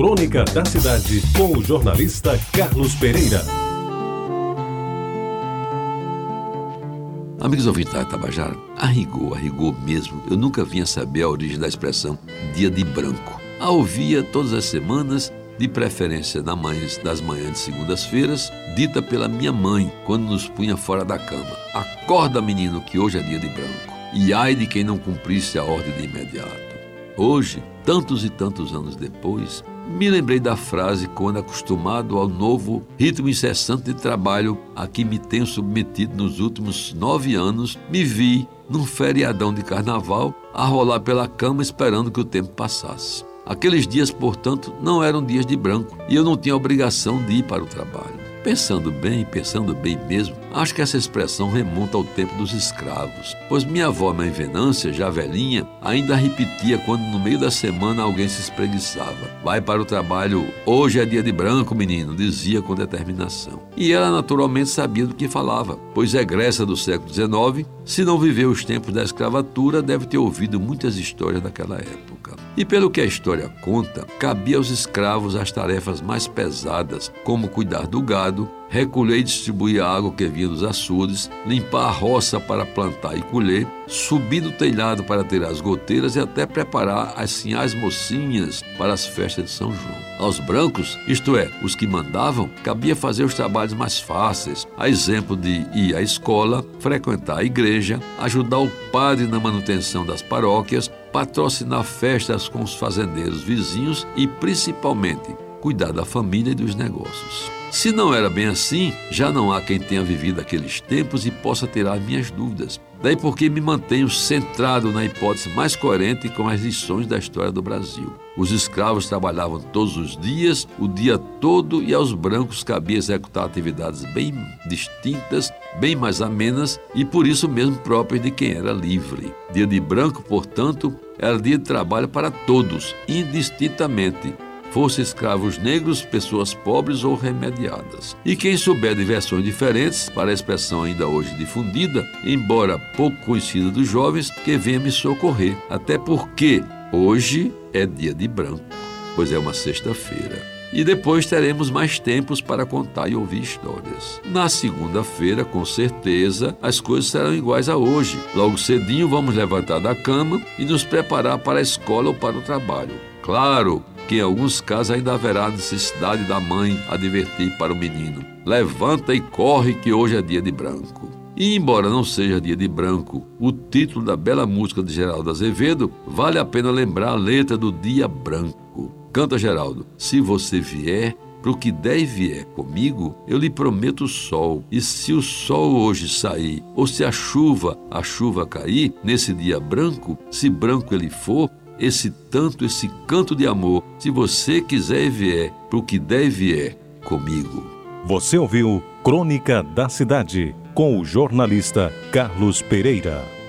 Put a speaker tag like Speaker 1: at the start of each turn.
Speaker 1: Crônica da Cidade, com o jornalista Carlos Pereira.
Speaker 2: Amigos ouvintes da Tabajara, a rigor, a rigor mesmo, eu nunca vinha saber a origem da expressão dia de branco. A ouvia todas as semanas, de preferência na manhã, das manhãs de segundas-feiras, dita pela minha mãe quando nos punha fora da cama. Acorda, menino, que hoje é dia de branco. E ai de quem não cumprisse a ordem de imediato. Hoje, tantos e tantos anos depois, me lembrei da frase quando, acostumado ao novo ritmo incessante de trabalho a que me tenho submetido nos últimos nove anos, me vi, num feriadão de carnaval, a rolar pela cama esperando que o tempo passasse. Aqueles dias, portanto, não eram dias de branco e eu não tinha obrigação de ir para o trabalho. Pensando bem, pensando bem mesmo, acho que essa expressão remonta ao tempo dos escravos, pois minha avó, mãe Venância, já velhinha, ainda repetia quando no meio da semana alguém se espreguiçava. Vai para o trabalho, hoje é dia de branco, menino, dizia com determinação. E ela naturalmente sabia do que falava, pois egressa do século XIX, se não viveu os tempos da escravatura, deve ter ouvido muitas histórias daquela época. E pelo que a história conta, cabia aos escravos as tarefas mais pesadas, como cuidar do gado, recolher e distribuir a água que vinha dos açudes, limpar a roça para plantar e colher, subir do telhado para ter as goteiras e até preparar as sinhas mocinhas para as festas de São João. Aos brancos, isto é, os que mandavam, cabia fazer os trabalhos mais fáceis, a exemplo de ir à escola, frequentar a igreja, ajudar o padre na manutenção das paróquias, patrocinar festas com os fazendeiros vizinhos e, principalmente, cuidar da família e dos negócios. Se não era bem assim, já não há quem tenha vivido aqueles tempos e possa tirar minhas dúvidas. Daí porque me mantenho centrado na hipótese mais coerente com as lições da história do Brasil. Os escravos trabalhavam todos os dias, o dia todo, e aos brancos cabia executar atividades bem distintas, bem mais amenas e por isso mesmo próprias de quem era livre. Dia de branco, portanto, era dia de trabalho para todos, indistintamente fossem escravos negros, pessoas pobres ou remediadas. E quem souber de versões diferentes, para a expressão ainda hoje difundida, embora pouco conhecida dos jovens, que venha me socorrer. Até porque hoje é dia de branco, pois é uma sexta-feira. E depois teremos mais tempos para contar e ouvir histórias. Na segunda-feira, com certeza, as coisas serão iguais a hoje. Logo cedinho vamos levantar da cama e nos preparar para a escola ou para o trabalho. Claro, que em alguns casos ainda haverá necessidade da mãe advertir para o menino: levanta e corre, que hoje é dia de branco. E embora não seja dia de branco, o título da bela música de Geraldo Azevedo, vale a pena lembrar a letra do Dia Branco. Canta Geraldo: Se você vier, Pro que der e vier comigo, eu lhe prometo o sol. E se o sol hoje sair, ou se a chuva, a chuva cair, nesse dia branco, se branco ele for, esse tanto, esse canto de amor, se você quiser e vier, pro que der e vier comigo.
Speaker 1: Você ouviu Crônica da Cidade, com o jornalista Carlos Pereira.